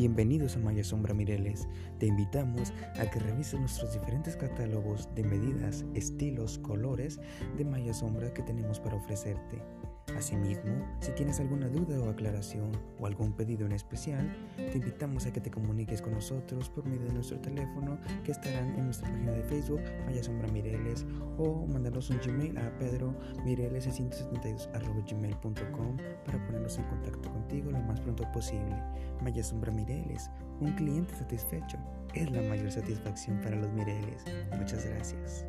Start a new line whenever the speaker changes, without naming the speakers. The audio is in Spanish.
Bienvenidos a Maya Sombra Mireles. Te invitamos a que revises nuestros diferentes catálogos de medidas, estilos, colores de Maya Sombra que tenemos para ofrecerte. Asimismo, si tienes alguna duda o aclaración o algún pedido en especial, te invitamos a que te comuniques con nosotros por medio de nuestro teléfono que estarán en nuestra página de Facebook, Maya Sombra Mireles, o mandarnos un Gmail a pedromireles672.gmail.com para ponernos en contacto contigo lo más pronto posible. Maya Sombra Mireles, un cliente satisfecho es la mayor satisfacción para los Mireles. Muchas gracias.